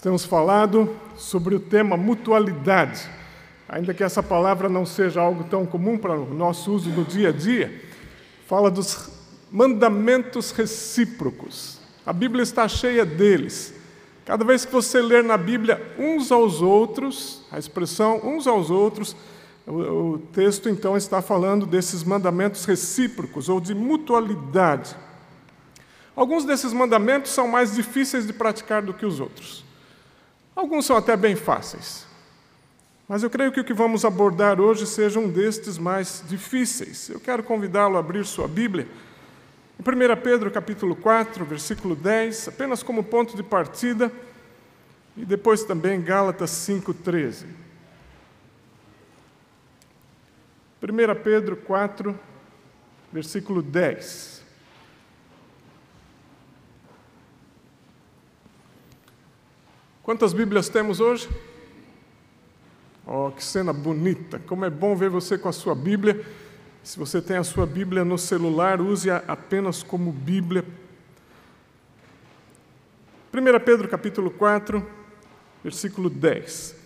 Temos falado sobre o tema mutualidade. Ainda que essa palavra não seja algo tão comum para o nosso uso no dia a dia, fala dos mandamentos recíprocos. A Bíblia está cheia deles. Cada vez que você ler na Bíblia uns aos outros, a expressão uns aos outros, o, texto então está falando desses mandamentos recíprocos ou de mutualidade. Alguns desses mandamentos são mais difíceis de praticar do que os outros. Alguns são até bem fáceis. Mas eu creio que o que vamos abordar hoje seja um destes mais difíceis. Eu quero convidá-lo a abrir sua Bíblia. Em 1 Pedro capítulo 4, versículo 10, apenas como ponto de partida, e depois também Gálatas 5,13. 1 Pedro 4, versículo 10. Quantas Bíblias temos hoje? Oh, que cena bonita! Como é bom ver você com a sua Bíblia. Se você tem a sua Bíblia no celular, use-a apenas como Bíblia. 1 Pedro capítulo 4, versículo 10.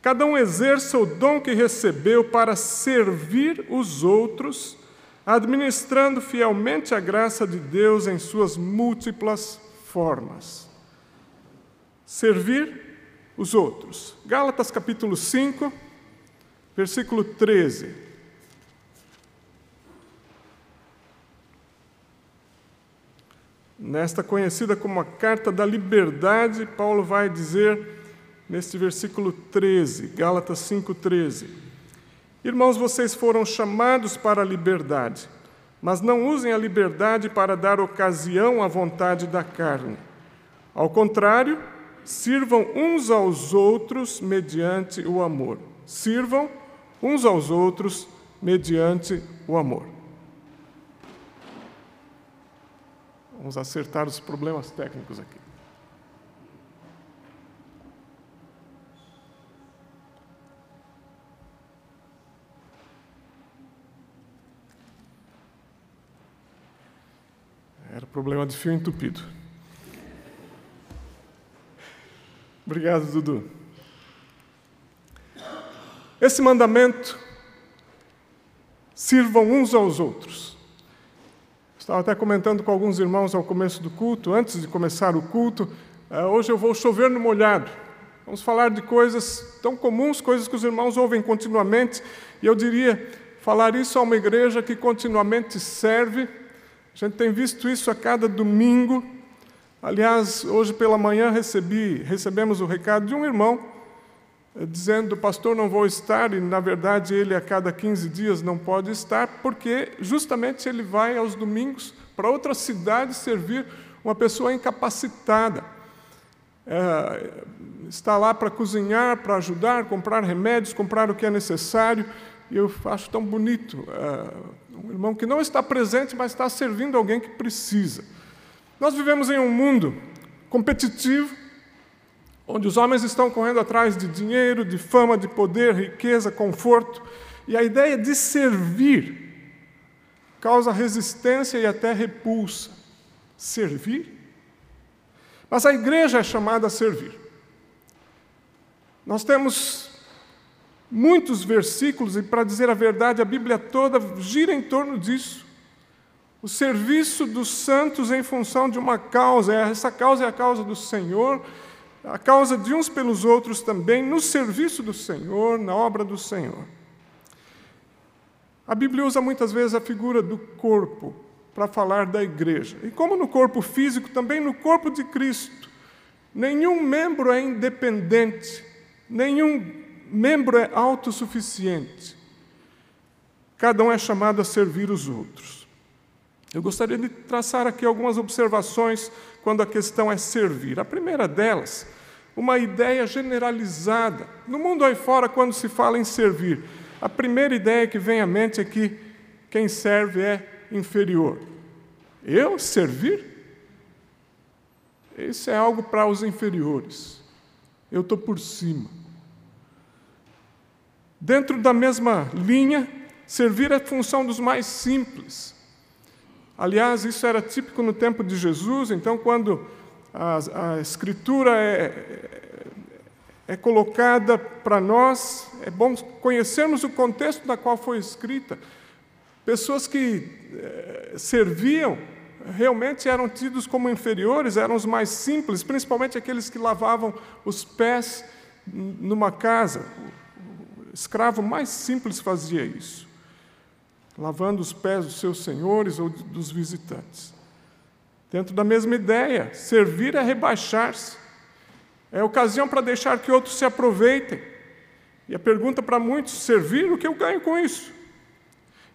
Cada um exerça o dom que recebeu para servir os outros, administrando fielmente a graça de Deus em suas múltiplas formas servir os outros. Gálatas capítulo 5, versículo 13. Nesta conhecida como a carta da liberdade, Paulo vai dizer neste versículo 13, Gálatas 5:13. Irmãos, vocês foram chamados para a liberdade, mas não usem a liberdade para dar ocasião à vontade da carne. Ao contrário, Sirvam uns aos outros mediante o amor. Sirvam uns aos outros mediante o amor. Vamos acertar os problemas técnicos aqui. Era problema de fio entupido. Obrigado, Dudu. Esse mandamento, sirvam uns aos outros. Estava até comentando com alguns irmãos ao começo do culto, antes de começar o culto, eh, hoje eu vou chover no molhado. Vamos falar de coisas tão comuns, coisas que os irmãos ouvem continuamente, e eu diria, falar isso a uma igreja que continuamente serve. A gente tem visto isso a cada domingo, Aliás, hoje pela manhã recebi, recebemos o recado de um irmão eh, dizendo: Pastor, não vou estar, e na verdade ele a cada 15 dias não pode estar, porque justamente ele vai aos domingos para outra cidade servir uma pessoa incapacitada. É, está lá para cozinhar, para ajudar, comprar remédios, comprar o que é necessário, e eu acho tão bonito. É, um irmão que não está presente, mas está servindo alguém que precisa. Nós vivemos em um mundo competitivo, onde os homens estão correndo atrás de dinheiro, de fama, de poder, riqueza, conforto, e a ideia de servir causa resistência e até repulsa. Servir? Mas a igreja é chamada a servir. Nós temos muitos versículos, e para dizer a verdade, a Bíblia toda gira em torno disso o serviço dos santos em função de uma causa. Essa causa é a causa do Senhor, a causa de uns pelos outros também, no serviço do Senhor, na obra do Senhor. A Bíblia usa muitas vezes a figura do corpo para falar da igreja. E como no corpo físico, também no corpo de Cristo. Nenhum membro é independente, nenhum membro é autossuficiente. Cada um é chamado a servir os outros. Eu gostaria de traçar aqui algumas observações quando a questão é servir. A primeira delas, uma ideia generalizada. No mundo aí fora, quando se fala em servir, a primeira ideia que vem à mente é que quem serve é inferior. Eu servir? Isso é algo para os inferiores. Eu estou por cima. Dentro da mesma linha, servir é função dos mais simples. Aliás, isso era típico no tempo de Jesus, então, quando a, a Escritura é, é colocada para nós, é bom conhecermos o contexto na qual foi escrita. Pessoas que eh, serviam realmente eram tidos como inferiores, eram os mais simples, principalmente aqueles que lavavam os pés numa casa. O escravo mais simples fazia isso, lavando os pés dos seus senhores ou dos visitantes. Dentro da mesma ideia, servir é rebaixar-se, é ocasião para deixar que outros se aproveitem. E a pergunta para muitos: servir, o que eu ganho com isso?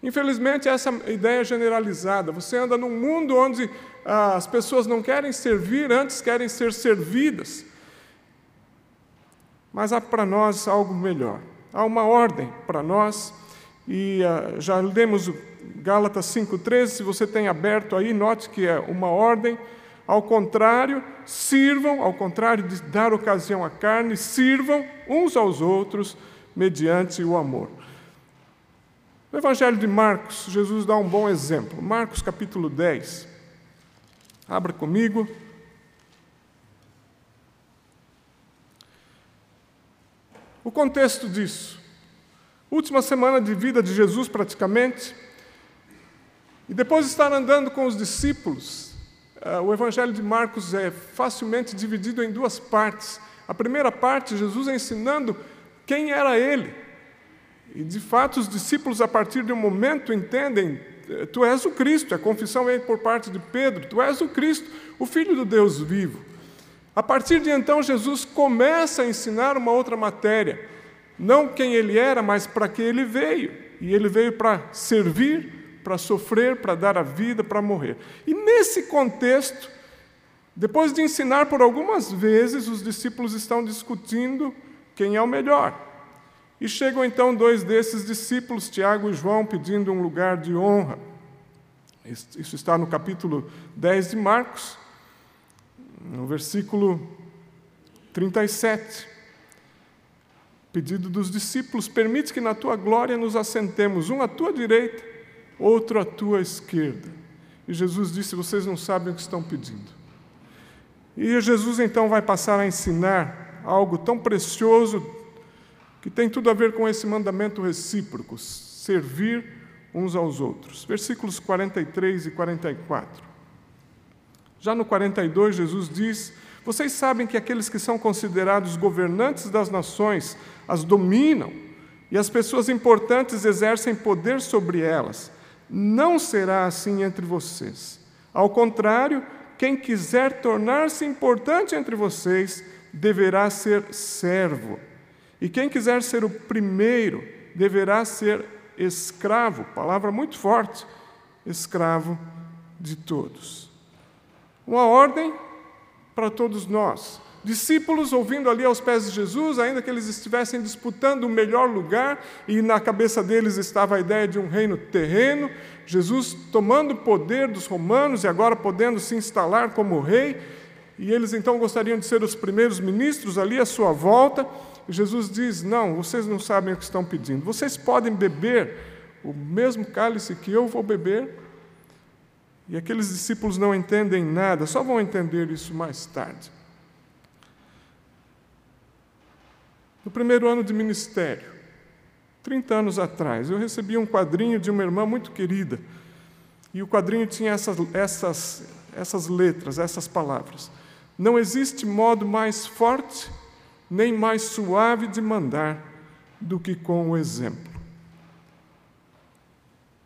Infelizmente, essa ideia é generalizada. Você anda num mundo onde ah, as pessoas não querem servir, antes querem ser servidas. Mas há para nós algo melhor. Há uma ordem para nós, e ah, já lemos Gálatas 5,13. Se você tem aberto aí, note que é uma ordem. Ao contrário, sirvam, ao contrário de dar ocasião à carne, sirvam uns aos outros mediante o amor. No Evangelho de Marcos, Jesus dá um bom exemplo. Marcos capítulo 10. Abra comigo. O contexto disso. Última semana de vida de Jesus, praticamente. E depois de estar andando com os discípulos, eh, o Evangelho de Marcos é facilmente dividido em duas partes. A primeira parte, Jesus ensinando quem era ele. E de fato, os discípulos, a partir de um momento, entendem: Tu és o Cristo, a confissão vem por parte de Pedro, Tu és o Cristo, o Filho do Deus vivo. A partir de então, Jesus começa a ensinar uma outra matéria, não quem ele era, mas para que ele veio. E ele veio para servir, para sofrer, para dar a vida, para morrer. E nesse contexto, depois de ensinar por algumas vezes, os discípulos estão discutindo quem é o melhor. E chegam então dois desses discípulos, Tiago e João, pedindo um lugar de honra. Isso está no capítulo 10 de Marcos, no versículo 37. Pedido dos discípulos: permite que na tua glória nos assentemos, um à tua direita, outro à tua esquerda. E Jesus disse: Vocês não sabem o que estão pedindo. E Jesus então vai passar a ensinar algo tão precioso que tem tudo a ver com esse mandamento recíproco, servir uns aos outros. Versículos 43 e 44. Já no 42, Jesus diz: Vocês sabem que aqueles que são considerados governantes das nações as dominam, e as pessoas importantes exercem poder sobre elas. Não será assim entre vocês. Ao contrário, quem quiser tornar-se importante entre vocês deverá ser servo e quem quiser ser o primeiro deverá ser escravo, palavra muito forte, escravo de todos. Uma ordem para todos nós. Discípulos ouvindo ali aos pés de Jesus, ainda que eles estivessem disputando o melhor lugar, e na cabeça deles estava a ideia de um reino terreno, Jesus tomando o poder dos romanos e agora podendo se instalar como rei, e eles então gostariam de ser os primeiros ministros ali à sua volta. Jesus diz: Não, vocês não sabem o que estão pedindo. Vocês podem beber o mesmo cálice que eu vou beber. E aqueles discípulos não entendem nada, só vão entender isso mais tarde. No primeiro ano de ministério, 30 anos atrás, eu recebi um quadrinho de uma irmã muito querida. E o quadrinho tinha essas, essas, essas letras, essas palavras. Não existe modo mais forte nem mais suave de mandar do que com o exemplo.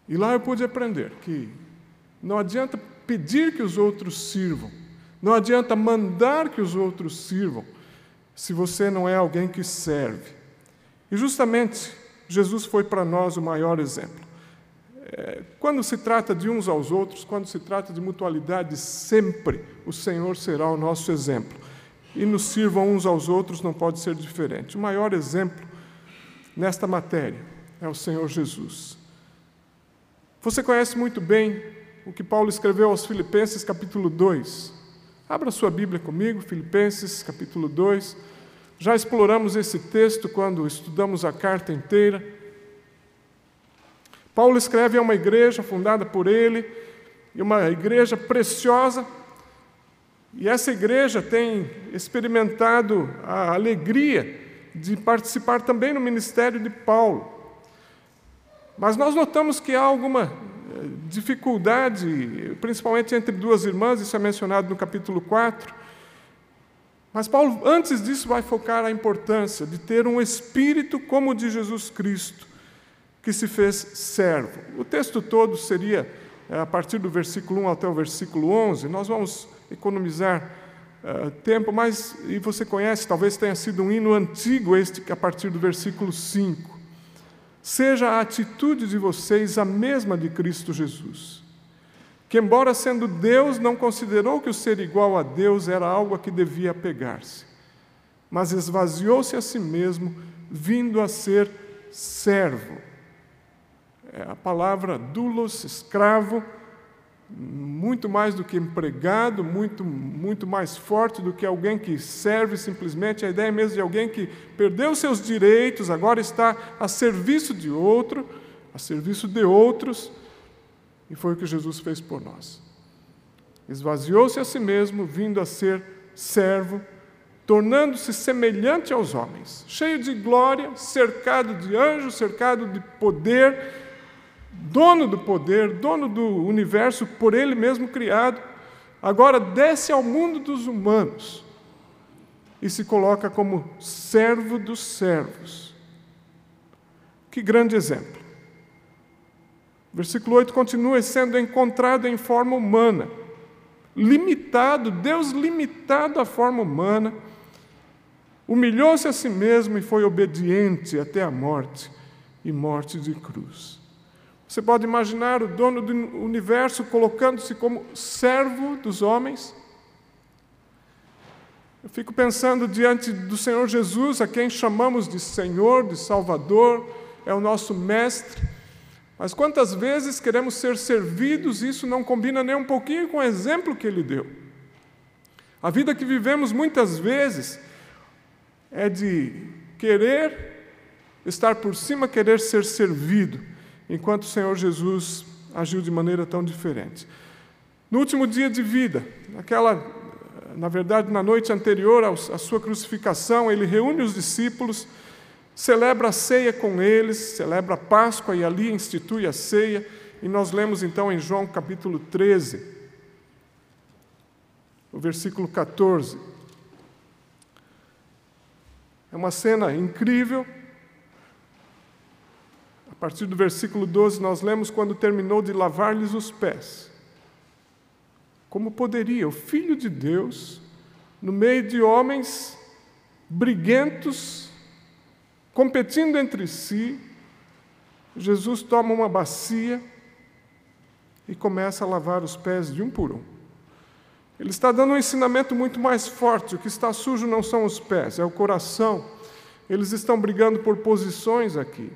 E lá eu pude aprender que não adianta pedir que os outros sirvam, não adianta mandar que os outros sirvam, se você não é alguém que serve. E justamente Jesus foi para nós o maior exemplo. É, quando se trata de uns aos outros, quando se trata de mutualidade, sempre o Senhor será o nosso exemplo e nos sirvam uns aos outros, não pode ser diferente. O maior exemplo nesta matéria é o Senhor Jesus. Você conhece muito bem o que Paulo escreveu aos Filipenses, capítulo 2. Abra sua Bíblia comigo, Filipenses, capítulo 2. Já exploramos esse texto quando estudamos a carta inteira. Paulo escreve a uma igreja fundada por ele, e uma igreja preciosa, E essa igreja tem experimentado a alegria de participar também no ministério de Paulo. Mas nós notamos que há alguma dificuldade, principalmente entre duas irmãs, isso é mencionado no capítulo 4. Mas Paulo, antes disso, vai focar a importância de ter um espírito como o de Jesus Cristo, que se fez servo. O texto todo seria eh, a partir do versículo 1 até o versículo 11. Nós vamos economizar uh, tempo, mas, e você conhece, talvez tenha sido um hino antigo este, a partir do versículo 5. Seja a atitude de vocês a mesma de Cristo Jesus, que, embora sendo Deus, não considerou que o ser igual a Deus era algo a que devia apegar-se, mas esvaziou-se a si mesmo, vindo a ser servo. É a palavra doulos, escravo, muito mais do que empregado, muito, muito mais forte do que alguém que serve simplesmente. A ideia mesmo de alguém que perdeu seus direitos, agora está a serviço de outro, a serviço de outros, e foi o que Jesus fez por nós. Esvaziou-se a si mesmo, vindo a ser servo, tornando-se semelhante aos homens, cheio de glória, cercado de anjos, cercado de poder dono do poder, dono do universo, por ele mesmo criado, agora desce ao mundo dos humanos e se coloca como servo dos servos. Que grande exemplo. Versículo 8 continua sendo encontrado em forma humana, limitado, Deus limitado à forma humana, humilhou-se a si mesmo e foi obediente até a morte e morte de cruz. Você pode imaginar o dono do universo colocando-se como servo dos homens? Eu fico pensando diante do Senhor Jesus, a quem chamamos de Senhor, de Salvador, é o nosso Mestre. Mas quantas vezes queremos ser servidos, isso não combina nem um pouquinho com o exemplo que ele deu. A vida que vivemos muitas vezes é de querer estar por cima, querer ser servido enquanto o Senhor Jesus agiu de maneira tão diferente. No último dia de vida, na verdade, na noite anterior à sua crucificação, ele reúne os discípulos, celebra a ceia com eles, celebra a Páscoa e ali institui a ceia. E nós lemos então em João capítulo 13, o versículo 14. É uma cena incrível, a partir do versículo 12, nós lemos quando terminou de lavar-lhes os pés. Como poderia o Filho de Deus, no meio de homens briguentos, competindo entre si, Jesus toma uma bacia e começa a lavar os pés de um por um. Ele está dando um ensinamento muito mais forte. O que está sujo não são os pés, é o coração. Eles estão brigando por posições aqui.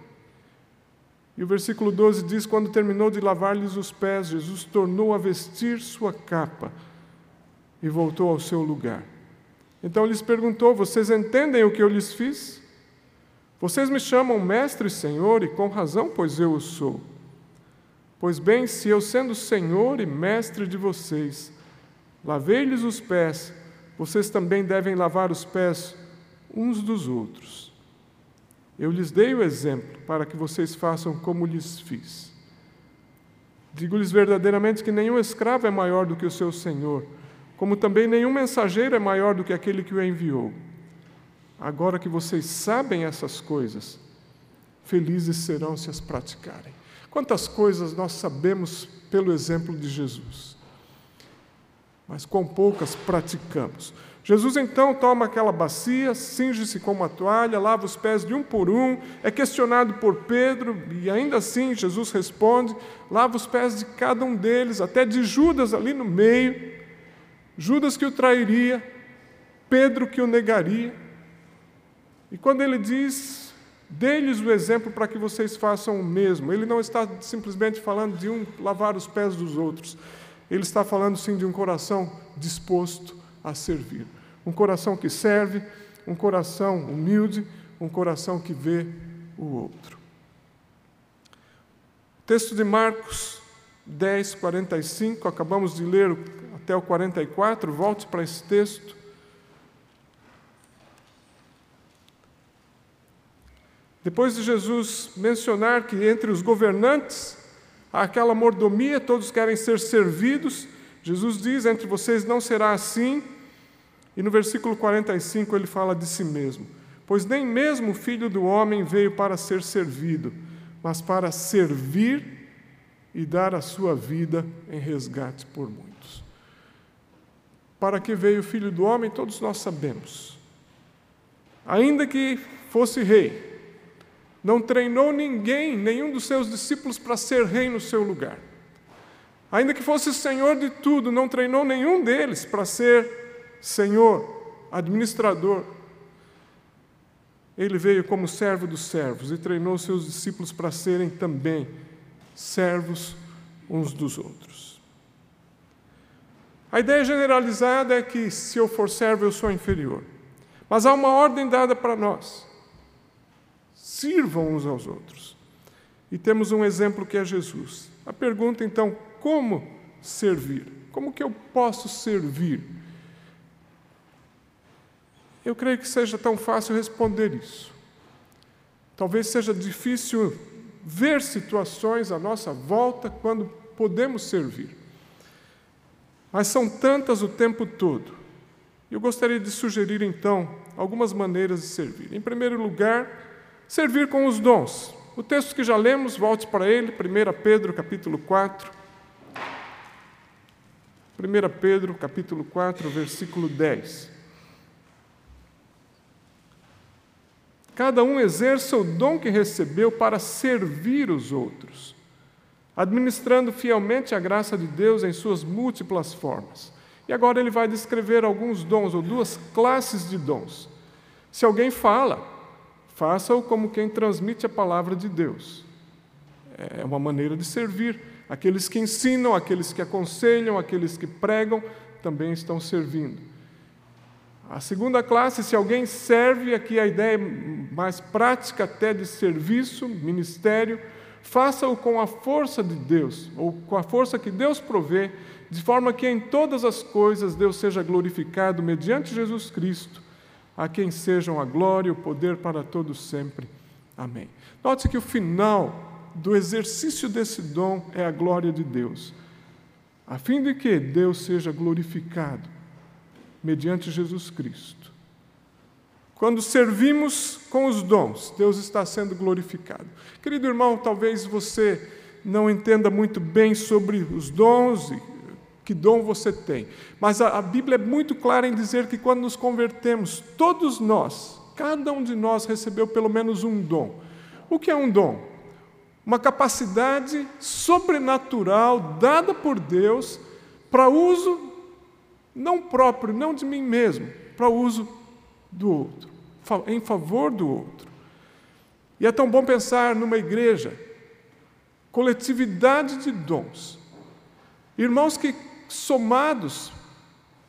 E o versículo 12 diz: Quando terminou de lavar-lhes os pés, Jesus tornou a vestir sua capa e voltou ao seu lugar. Então lhes perguntou: Vocês entendem o que eu lhes fiz? Vocês me chamam Mestre e Senhor, e com razão, pois eu o sou. Pois bem, se eu, sendo Senhor e Mestre de vocês, lavei-lhes os pés, vocês também devem lavar os pés uns dos outros. Eu lhes dei o exemplo para que vocês façam como lhes fiz. Digo-lhes verdadeiramente que nenhum escravo é maior do que o seu senhor, como também nenhum mensageiro é maior do que aquele que o enviou. Agora que vocês sabem essas coisas, felizes serão se as praticarem. Quantas coisas nós sabemos pelo exemplo de Jesus, mas com poucas praticamos. Jesus então toma aquela bacia, cinge-se com uma toalha, lava os pés de um por um, é questionado por Pedro e ainda assim Jesus responde, lava os pés de cada um deles, até de Judas ali no meio, Judas que o trairia, Pedro que o negaria. E quando ele diz, dê-lhes o exemplo para que vocês façam o mesmo, ele não está simplesmente falando de um lavar os pés dos outros, ele está falando sim de um coração disposto a servir. Um coração que serve, um coração humilde, um coração que vê o outro. O texto de Marcos 10, 45, acabamos de ler até o 44, volte para esse texto. Depois de Jesus mencionar que entre os governantes há aquela mordomia, todos querem ser servidos, Jesus diz: entre vocês não será assim. E no versículo 45 ele fala de si mesmo: Pois nem mesmo o filho do homem veio para ser servido, mas para servir e dar a sua vida em resgate por muitos. Para que veio o filho do homem, todos nós sabemos. Ainda que fosse rei, não treinou ninguém, nenhum dos seus discípulos, para ser rei no seu lugar. Ainda que fosse senhor de tudo, não treinou nenhum deles para ser senhor, administrador. Ele veio como servo dos servos e treinou seus discípulos para serem também servos uns dos outros. A ideia generalizada é que se eu for servo, eu sou inferior. Mas há uma ordem dada para nós sirvam uns aos outros. E temos um exemplo que é Jesus. A pergunta então, como servir? Como que eu posso servir? Eu creio que seja tão fácil responder isso. Talvez seja difícil ver situações à nossa volta quando podemos servir. Mas são tantas o tempo todo. Eu gostaria de sugerir então algumas maneiras de servir. Em primeiro lugar, servir com os dons. O texto que já lemos, volte para ele, 1 Pedro capítulo 4. 1 Pedro capítulo 4, versículo 10. Cada um exerça o dom que recebeu para servir os outros, administrando fielmente a graça de Deus em suas múltiplas formas. E agora ele vai descrever alguns dons, ou duas classes de dons. Se alguém fala, Faça-o como quem transmite a palavra de Deus. É uma maneira de servir. Aqueles que ensinam, aqueles que aconselham, aqueles que pregam, também estão servindo. A segunda classe, se alguém serve, aqui a ideia mais prática até de serviço, ministério, faça-o com a força de Deus, ou com a força que Deus provê, de forma que em todas as coisas Deus seja glorificado mediante Jesus Cristo a quem sejam a glória e o poder para todos sempre. Amém. Note que o final do exercício desse dom é a glória de Deus, a fim de que Deus seja glorificado mediante Jesus Cristo. Quando servimos com os dons, Deus está sendo glorificado. Querido irmão, talvez você não entenda muito bem sobre os dons e que dom você tem. Mas a, a Bíblia é muito clara em dizer que quando nos convertemos, todos nós, cada um de nós recebeu pelo menos um dom. O que é um dom? Uma capacidade sobrenatural dada por Deus para uso não próprio, não de mim mesmo, para uso do outro, em favor do outro. E é tão bom pensar numa igreja, coletividade de dons, irmãos que somados,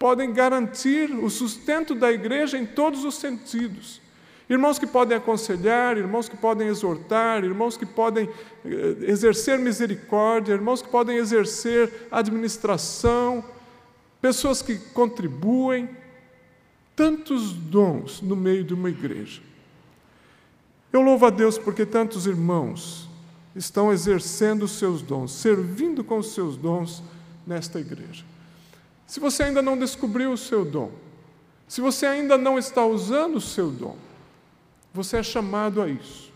podem garantir o sustento da igreja em todos os sentidos. Irmãos que podem aconselhar, irmãos que podem exortar, irmãos que podem eh, exercer misericórdia, irmãos que podem exercer administração, pessoas que contribuem, tantos dons no meio de uma igreja. Eu louvo a Deus porque tantos irmãos estão exercendo os seus dons, servindo com os seus dons nesta igreja. Se você ainda não descobriu o seu dom, se você ainda não está usando o seu dom, você é chamado a isso.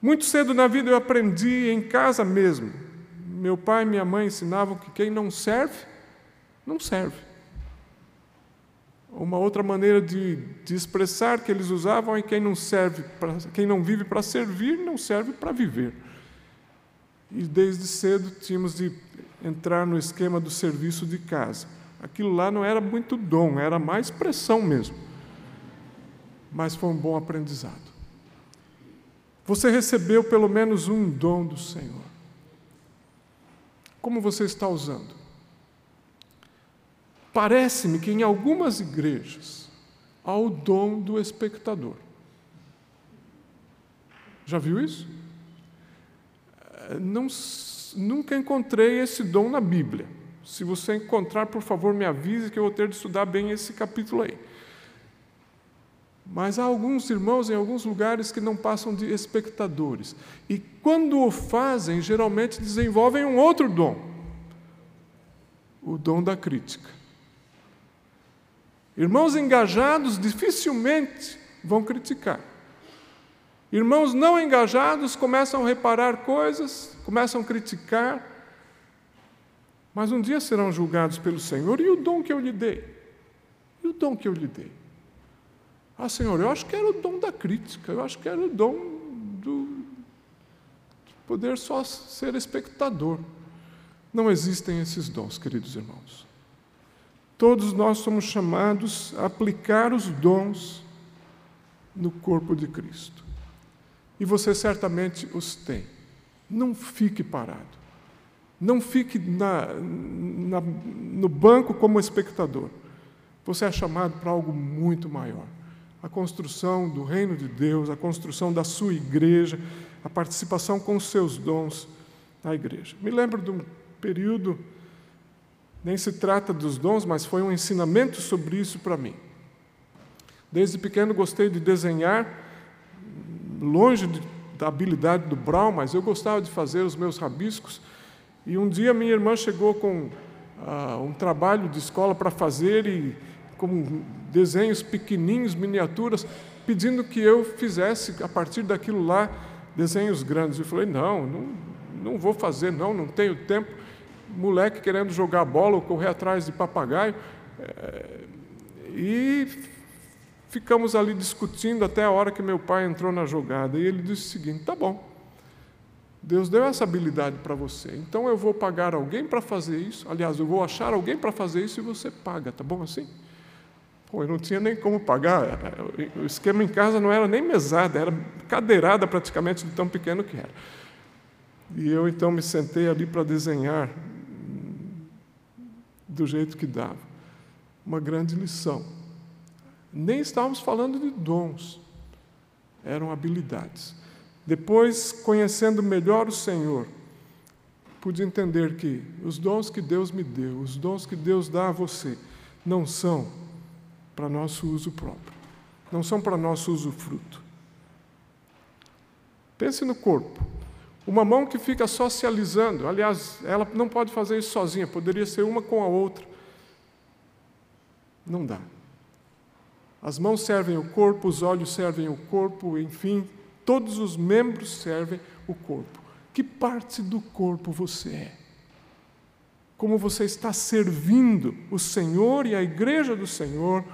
Muito cedo na vida eu aprendi em casa mesmo. Meu pai e minha mãe ensinavam que quem não serve, não serve. Uma outra maneira de, de expressar que eles usavam é quem não serve, pra, quem não vive para servir, não serve para viver. E desde cedo tínhamos de entrar no esquema do serviço de casa. Aquilo lá não era muito dom, era mais pressão mesmo. Mas foi um bom aprendizado. Você recebeu pelo menos um dom do Senhor. Como você está usando? Parece-me que em algumas igrejas há o dom do espectador. Já viu isso? Não nunca encontrei esse dom na Bíblia. Se você encontrar, por favor, me avise que eu vou ter de estudar bem esse capítulo aí. Mas há alguns irmãos em alguns lugares que não passam de espectadores. E quando o fazem, geralmente desenvolvem um outro dom o dom da crítica. Irmãos engajados dificilmente vão criticar. Irmãos não engajados começam a reparar coisas, começam a criticar, mas um dia serão julgados pelo Senhor. E o dom que eu lhe dei? E o dom que eu lhe dei? Ah, Senhor, eu acho que era o dom da crítica, eu acho que era o dom do de poder só ser espectador. Não existem esses dons, queridos irmãos. Todos nós somos chamados a aplicar os dons no corpo de Cristo. E você certamente os tem. Não fique parado. Não fique na, na, no banco como espectador. Você é chamado para algo muito maior. A construção do reino de Deus, a construção da sua igreja, a participação com os seus dons na igreja. Me lembro de um período, nem se trata dos dons, mas foi um ensinamento sobre isso para mim. Desde pequeno gostei de desenhar, longe da habilidade do Brown, mas eu gostava de fazer os meus rabiscos. E um dia minha irmã chegou com ah, um trabalho de escola para fazer e com desenhos pequenininhos, miniaturas, pedindo que eu fizesse a partir daquilo lá desenhos grandes. Eu falei não, não, não vou fazer, não, não tenho tempo moleque querendo jogar bola ou correr atrás de papagaio. É, e ficamos ali discutindo até a hora que meu pai entrou na jogada. E ele disse o seguinte: tá bom, Deus deu essa habilidade para você, então eu vou pagar alguém para fazer isso. Aliás, eu vou achar alguém para fazer isso e você paga, tá bom assim? Pô, eu não tinha nem como pagar. O esquema em casa não era nem mesada, era cadeirada praticamente de tão pequeno que era. E eu então me sentei ali para desenhar do jeito que dava. Uma grande lição. Nem estávamos falando de dons, eram habilidades. Depois, conhecendo melhor o Senhor, pude entender que os dons que Deus me deu, os dons que Deus dá a você, não são para nosso uso próprio, não são para nosso uso fruto. Pense no corpo. Uma mão que fica socializando, aliás, ela não pode fazer isso sozinha, poderia ser uma com a outra. Não dá. As mãos servem o corpo, os olhos servem o corpo, enfim, todos os membros servem o corpo. Que parte do corpo você é? Como você está servindo o Senhor e a igreja do Senhor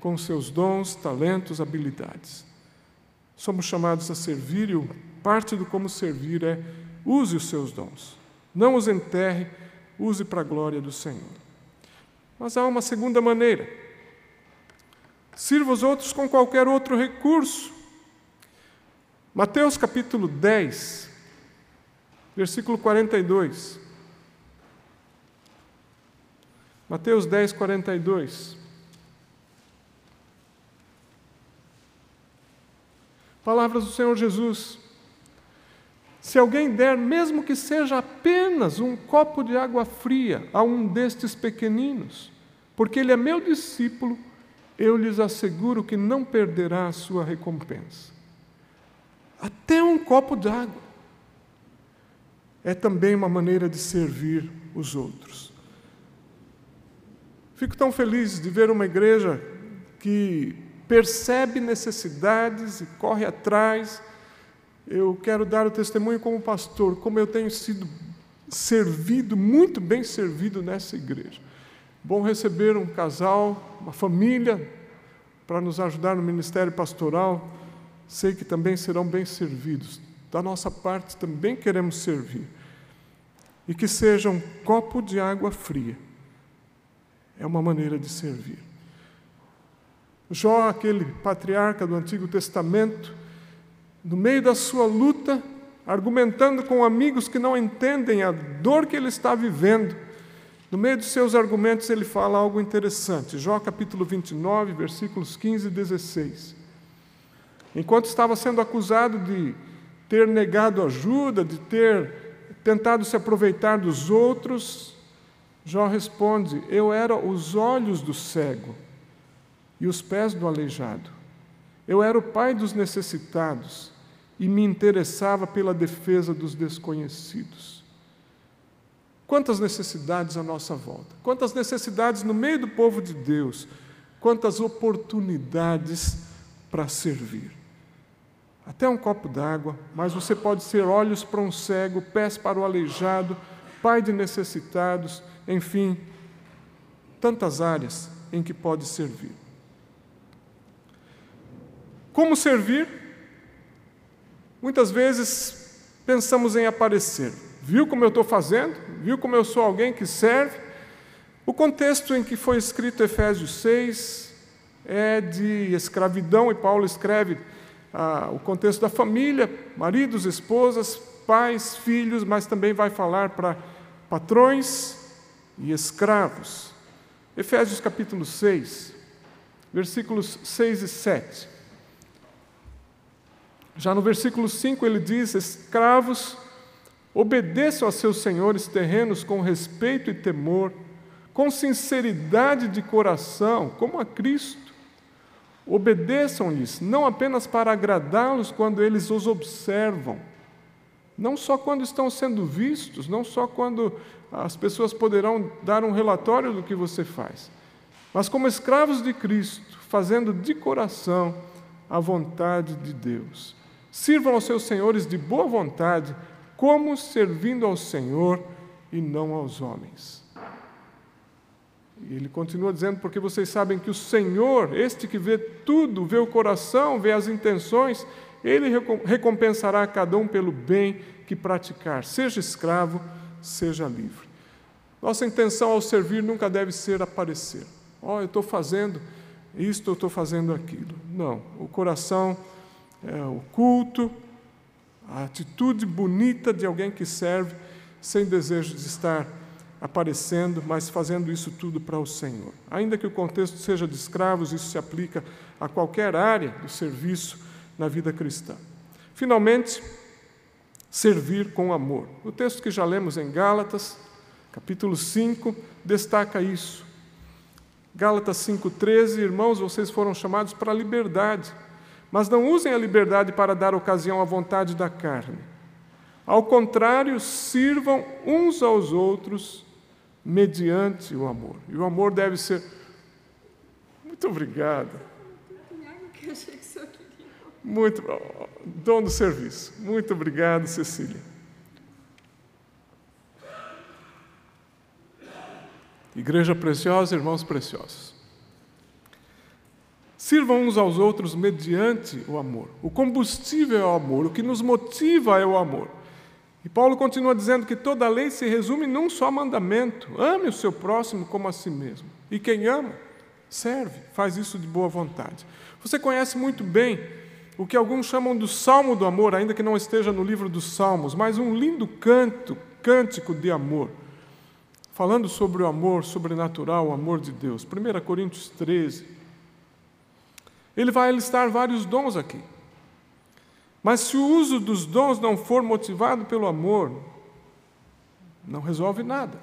com seus dons, talentos, habilidades? Somos chamados a servir e o Parte do como servir é use os seus dons. Não os enterre, use para a glória do Senhor. Mas há uma segunda maneira. Sirva os outros com qualquer outro recurso. Mateus capítulo 10, versículo 42. Mateus 10, 42. Palavras do Senhor Jesus. Se alguém der, mesmo que seja apenas um copo de água fria a um destes pequeninos, porque ele é meu discípulo, eu lhes asseguro que não perderá a sua recompensa. Até um copo de água é também uma maneira de servir os outros. Fico tão feliz de ver uma igreja que percebe necessidades e corre atrás eu quero dar o testemunho como pastor, como eu tenho sido servido, muito bem servido nessa igreja. Bom receber um casal, uma família, para nos ajudar no ministério pastoral. Sei que também serão bem servidos. Da nossa parte também queremos servir. E que seja um copo de água fria. É uma maneira de servir. Jó, aquele patriarca do Antigo Testamento, no meio da sua luta, argumentando com amigos que não entendem a dor que ele está vivendo, no meio dos seus argumentos ele fala algo interessante. Jó capítulo 29, versículos 15 e 16. Enquanto estava sendo acusado de ter negado ajuda, de ter tentado se aproveitar dos outros, Jó responde: Eu era os olhos do cego e os pés do aleijado. Eu era o pai dos necessitados e me interessava pela defesa dos desconhecidos. Quantas necessidades à nossa volta, quantas necessidades no meio do povo de Deus, quantas oportunidades para servir. Até um copo d'água, mas você pode ser olhos para um cego, pés para o aleijado, pai de necessitados, enfim, tantas áreas em que pode servir. Como servir? Muitas vezes pensamos em aparecer. Viu como eu estou fazendo? Viu como eu sou alguém que serve? O contexto em que foi escrito Efésios 6 é de escravidão, e Paulo escreve ah, o contexto da família, maridos, esposas, pais, filhos, mas também vai falar para patrões e escravos. Efésios capítulo 6, versículos 6 e 7. Já no versículo 5 ele diz: Escravos, obedeçam a seus senhores terrenos com respeito e temor, com sinceridade de coração, como a Cristo. Obedeçam-lhes, não apenas para agradá-los quando eles os observam, não só quando estão sendo vistos, não só quando as pessoas poderão dar um relatório do que você faz, mas como escravos de Cristo, fazendo de coração a vontade de Deus. Sirvam aos seus senhores de boa vontade, como servindo ao Senhor e não aos homens. E ele continua dizendo: porque vocês sabem que o Senhor, este que vê tudo, vê o coração, vê as intenções, ele recompensará a cada um pelo bem que praticar, seja escravo, seja livre. Nossa intenção ao servir nunca deve ser aparecer. Ó, oh, eu estou fazendo isto, eu estou fazendo aquilo. Não, o coração é o culto, a atitude bonita de alguém que serve sem desejo de estar aparecendo, mas fazendo isso tudo para o Senhor. Ainda que o contexto seja de escravos, isso se aplica a qualquer área do serviço na vida cristã. Finalmente, servir com amor. O texto que já lemos em Gálatas, capítulo 5, destaca isso. Gálatas 5,13, irmãos, vocês foram chamados para a liberdade, mas não usem a liberdade para dar ocasião à vontade da carne. Ao contrário, sirvam uns aos outros mediante o amor. E o amor deve ser. Muito obrigado. Muito. Dom do serviço. Muito obrigado, Cecília. Igreja preciosa, irmãos preciosos. Sirvam uns aos outros mediante o amor. O combustível é o amor, o que nos motiva é o amor. E Paulo continua dizendo que toda a lei se resume num só mandamento: ame o seu próximo como a si mesmo. E quem ama, serve, faz isso de boa vontade. Você conhece muito bem o que alguns chamam do Salmo do Amor, ainda que não esteja no livro dos Salmos, mas um lindo canto, cântico de amor, falando sobre o amor sobrenatural, o amor de Deus. 1 Coríntios 13. Ele vai listar vários dons aqui. Mas se o uso dos dons não for motivado pelo amor, não resolve nada.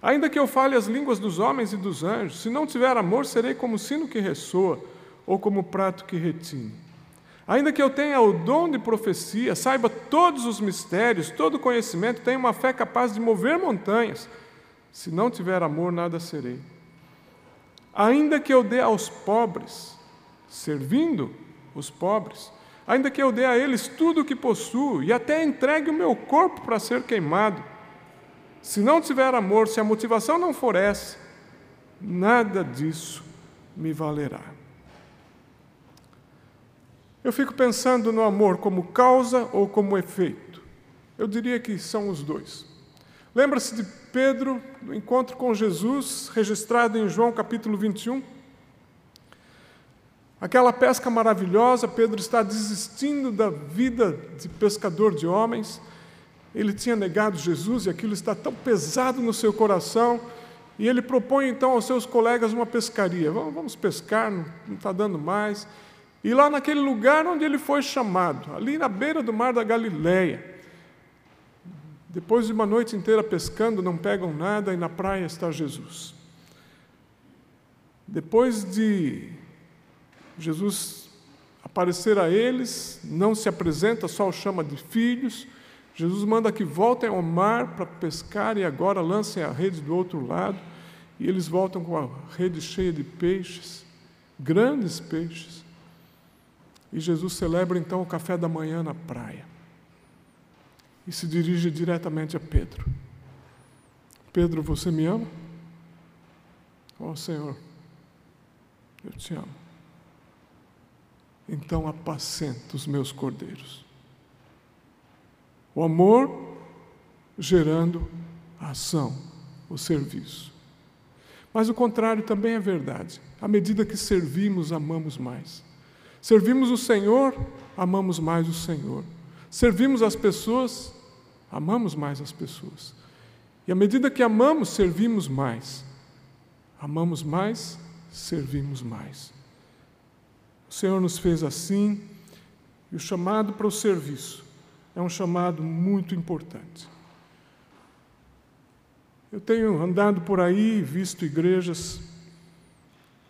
Ainda que eu fale as línguas dos homens e dos anjos, se não tiver amor, serei como sino que ressoa ou como prato que retine. Ainda que eu tenha o dom de profecia, saiba todos os mistérios, todo conhecimento, tenha uma fé capaz de mover montanhas, se não tiver amor, nada serei. Ainda que eu dê aos pobres, servindo os pobres, ainda que eu dê a eles tudo o que possuo e até entregue o meu corpo para ser queimado. Se não tiver amor, se a motivação não for essa, nada disso me valerá. Eu fico pensando no amor como causa ou como efeito. Eu diria que são os dois. Lembra-se de Pedro, no encontro com Jesus, registrado em João capítulo 21? Aquela pesca maravilhosa, Pedro está desistindo da vida de pescador de homens. Ele tinha negado Jesus e aquilo está tão pesado no seu coração. E ele propõe então aos seus colegas uma pescaria. Vamos, pescar, não está dando mais. E lá naquele lugar onde ele foi chamado, ali na beira do mar da Galileia, Depois de uma noite inteira pescando, não pegam nada e na praia está Jesus. Depois de Jesus aparecer a eles, não se apresenta, só o chama de filhos. Jesus manda que voltem ao mar para pescar e agora lancem a rede do outro lado. E eles voltam com a rede cheia de peixes, grandes peixes. E Jesus celebra então o café da manhã na praia. E se dirige diretamente a Pedro. Pedro, você me ama? Ó oh, Senhor, eu te amo. Então apacenta os meus cordeiros. O amor gerando a ação, o serviço. Mas o contrário também é verdade. À medida que servimos, amamos mais. Servimos o Senhor, amamos mais o Senhor. Servimos as pessoas, amamos mais as pessoas. E à medida que amamos, servimos mais. Amamos mais, servimos mais. O Senhor nos fez assim, e o chamado para o serviço é um chamado muito importante. Eu tenho andado por aí, visto igrejas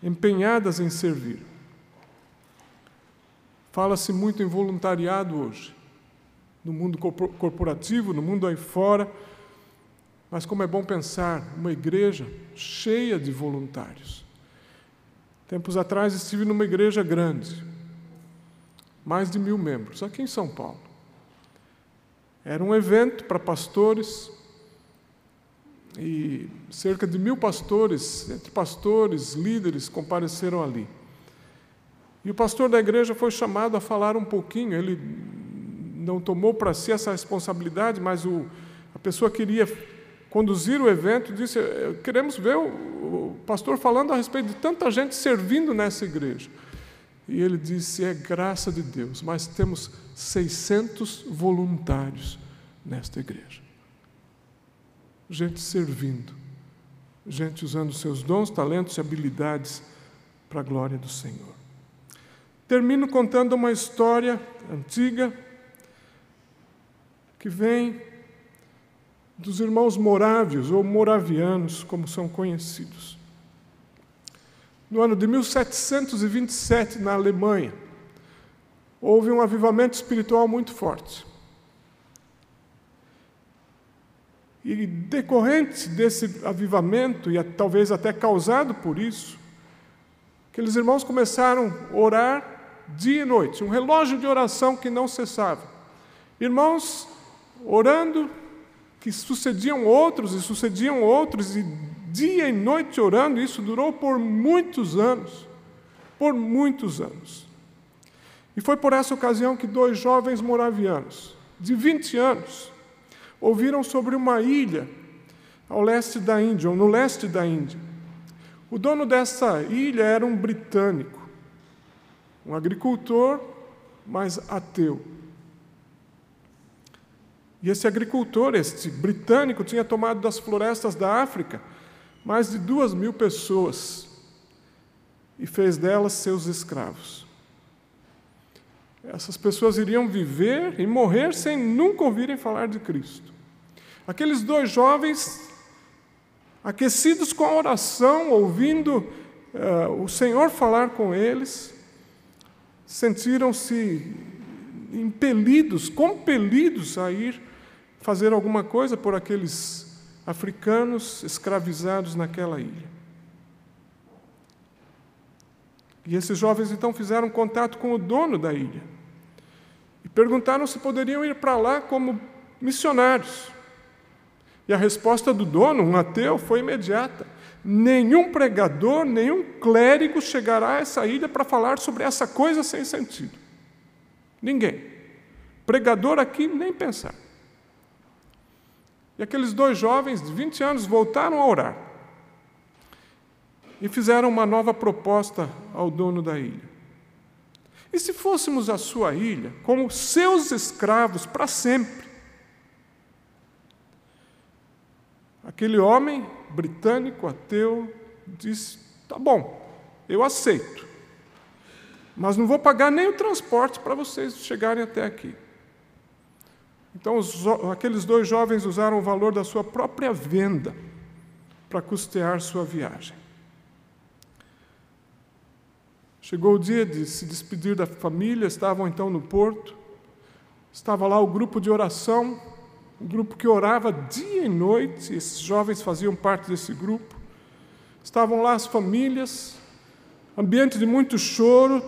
empenhadas em servir. Fala-se muito em voluntariado hoje, no mundo corporativo, no mundo aí fora, mas como é bom pensar, uma igreja cheia de voluntários. Tempos atrás estive numa igreja grande, mais de mil membros, aqui em São Paulo. Era um evento para pastores, e cerca de mil pastores, entre pastores, líderes, compareceram ali. E o pastor da igreja foi chamado a falar um pouquinho, ele não tomou para si essa responsabilidade, mas o, a pessoa queria conduzir o evento, disse: Queremos ver o, pastor falando a respeito de tanta gente servindo nessa igreja. E ele disse: É graça de Deus, mas temos 600 voluntários nesta igreja gente servindo, gente usando seus dons, talentos e habilidades para a glória do Senhor. Termino contando uma história antiga que vem dos irmãos morávios ou moravianos, como são conhecidos. No ano de 1727, na Alemanha, houve um avivamento espiritual muito forte. E decorrente desse avivamento, e talvez até causado por isso, aqueles irmãos começaram a orar dia e noite, um relógio de oração que não cessava. Irmãos orando, que sucediam outros e sucediam outros, e dia e noite orando, isso durou por muitos anos. Por muitos anos. E foi por essa ocasião que dois jovens moravianos, de 20 anos, ouviram sobre uma ilha ao leste da Índia, ou no leste da Índia. O dono dessa ilha era um britânico, um agricultor, mas ateu. E esse agricultor, este britânico, tinha tomado das florestas da África mais de duas mil pessoas e fez delas seus escravos. Essas pessoas iriam viver e morrer sem nunca ouvirem falar de Cristo. Aqueles dois jovens, aquecidos com a oração, ouvindo uh, o Senhor falar com eles, sentiram-se impelidos, compelidos a ir fazer alguma coisa por aqueles africanos escravizados naquela ilha. E esses jovens então fizeram contato com o dono da ilha e perguntaram se poderiam ir para lá como missionários. E a resposta do dono, um ateu, foi imediata: nenhum pregador, nenhum clérigo chegará a essa ilha para falar sobre essa coisa sem sentido. Ninguém. Pregador aqui, nem pensar. E aqueles dois jovens de 20 anos voltaram a orar e fizeram uma nova proposta ao dono da ilha. E se fôssemos a sua ilha como seus escravos para sempre? Aquele homem britânico, ateu, disse: tá bom, eu aceito, mas não vou pagar nem o transporte para vocês chegarem até aqui. Então, os, aqueles dois jovens usaram o valor da sua própria venda para custear sua viagem. Chegou o dia de se despedir da família, estavam então no porto. Estava lá o grupo de oração, um grupo que orava dia e noite, esses jovens faziam parte desse grupo. Estavam lá as famílias, ambiente de muito choro,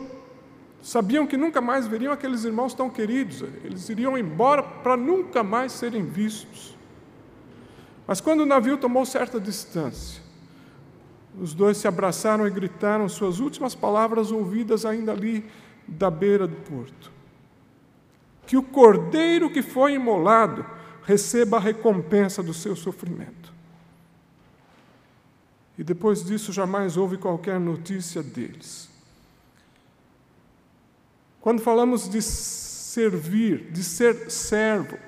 sabiam que nunca mais veriam aqueles irmãos tão queridos, eles iriam embora para nunca mais serem vistos. Mas quando o navio tomou certa distância, os dois se abraçaram e gritaram suas últimas palavras ouvidas ainda ali da beira do porto. Que o cordeiro que foi imolado receba a recompensa do seu sofrimento. E depois disso jamais houve qualquer notícia deles. Quando falamos de servir, de ser servo,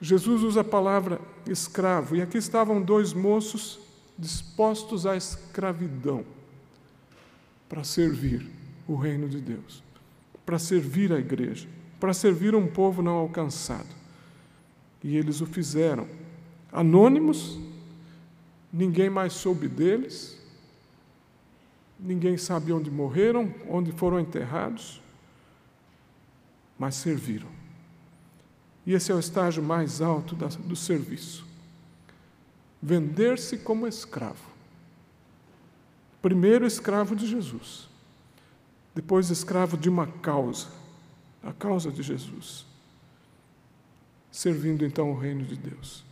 Jesus usa a palavra escravo, e aqui estavam dois moços dispostos à escravidão para servir o reino de Deus, para servir a igreja, para servir um povo não alcançado. E eles o fizeram, anônimos, ninguém mais soube deles, ninguém sabe onde morreram, onde foram enterrados, mas serviram. E esse é o estágio mais alto do serviço vender-se como escravo. Primeiro escravo de Jesus, depois escravo de uma causa, a causa de Jesus, servindo então o reino de Deus.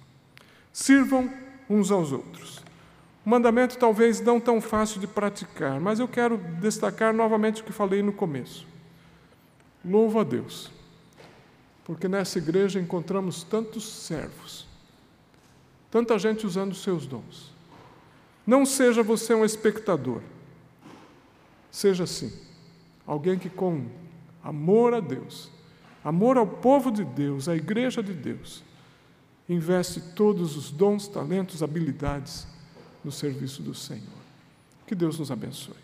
Sirvam uns aos outros. O mandamento talvez não tão fácil de praticar, mas eu quero destacar novamente o que falei no começo. Louvo a Deus, porque nessa igreja encontramos tantos servos Tanta gente usando seus dons. Não seja você um espectador. Seja assim, alguém que com amor a Deus, amor ao povo de Deus, à igreja de Deus, investe todos os dons, talentos, habilidades no serviço do Senhor. Que Deus nos abençoe.